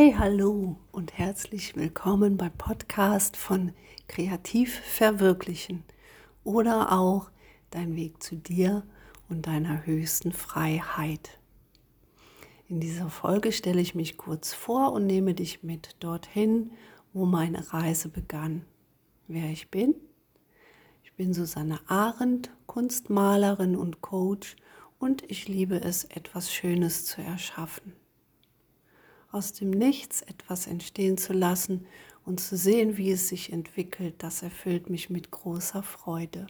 Hey, hallo und herzlich willkommen beim Podcast von Kreativ Verwirklichen oder auch Dein Weg zu dir und deiner höchsten Freiheit. In dieser Folge stelle ich mich kurz vor und nehme dich mit dorthin, wo meine Reise begann. Wer ich bin? Ich bin Susanne Arendt, Kunstmalerin und Coach und ich liebe es, etwas Schönes zu erschaffen aus dem Nichts etwas entstehen zu lassen und zu sehen, wie es sich entwickelt, das erfüllt mich mit großer Freude.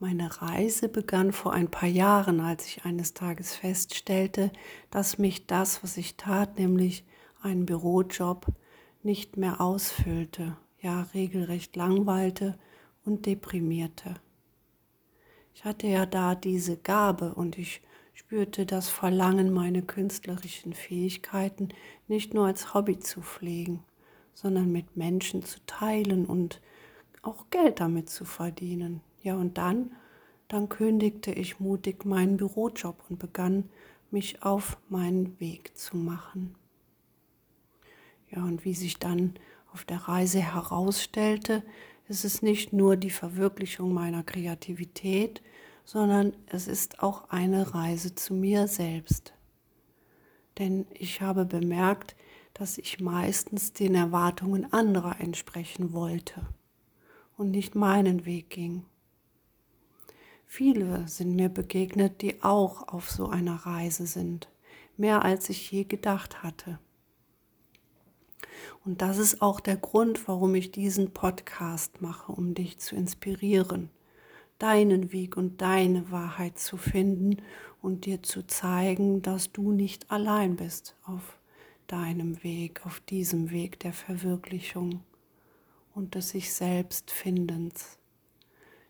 Meine Reise begann vor ein paar Jahren, als ich eines Tages feststellte, dass mich das, was ich tat, nämlich einen Bürojob, nicht mehr ausfüllte, ja regelrecht langweilte und deprimierte. Ich hatte ja da diese Gabe und ich spürte das Verlangen, meine künstlerischen Fähigkeiten nicht nur als Hobby zu pflegen, sondern mit Menschen zu teilen und auch Geld damit zu verdienen. Ja, und dann, dann kündigte ich mutig meinen Bürojob und begann mich auf meinen Weg zu machen. Ja, und wie sich dann auf der Reise herausstellte, ist es nicht nur die Verwirklichung meiner Kreativität, sondern es ist auch eine Reise zu mir selbst. Denn ich habe bemerkt, dass ich meistens den Erwartungen anderer entsprechen wollte und nicht meinen Weg ging. Viele sind mir begegnet, die auch auf so einer Reise sind, mehr als ich je gedacht hatte. Und das ist auch der Grund, warum ich diesen Podcast mache, um dich zu inspirieren deinen Weg und deine Wahrheit zu finden und dir zu zeigen, dass du nicht allein bist auf deinem Weg, auf diesem Weg der Verwirklichung und des sich selbst Findens.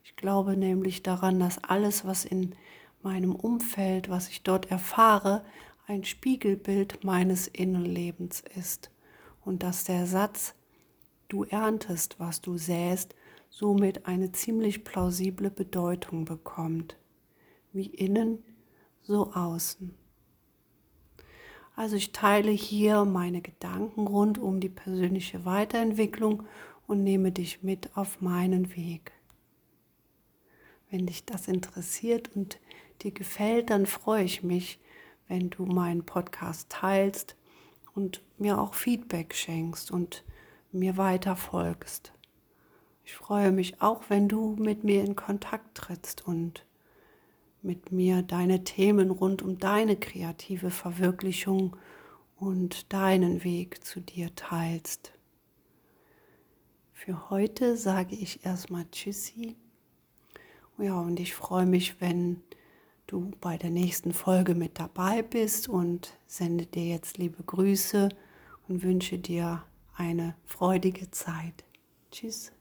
Ich glaube nämlich daran, dass alles, was in meinem Umfeld, was ich dort erfahre, ein Spiegelbild meines Innenlebens ist und dass der Satz, du erntest, was du säst, somit eine ziemlich plausible Bedeutung bekommt, wie innen, so außen. Also ich teile hier meine Gedanken rund um die persönliche Weiterentwicklung und nehme dich mit auf meinen Weg. Wenn dich das interessiert und dir gefällt, dann freue ich mich, wenn du meinen Podcast teilst und mir auch Feedback schenkst und mir weiter folgst. Ich freue mich auch, wenn du mit mir in Kontakt trittst und mit mir deine Themen rund um deine kreative Verwirklichung und deinen Weg zu dir teilst. Für heute sage ich erstmal Tschüssi. Ja, und ich freue mich, wenn du bei der nächsten Folge mit dabei bist und sende dir jetzt liebe Grüße und wünsche dir eine freudige Zeit. Tschüss.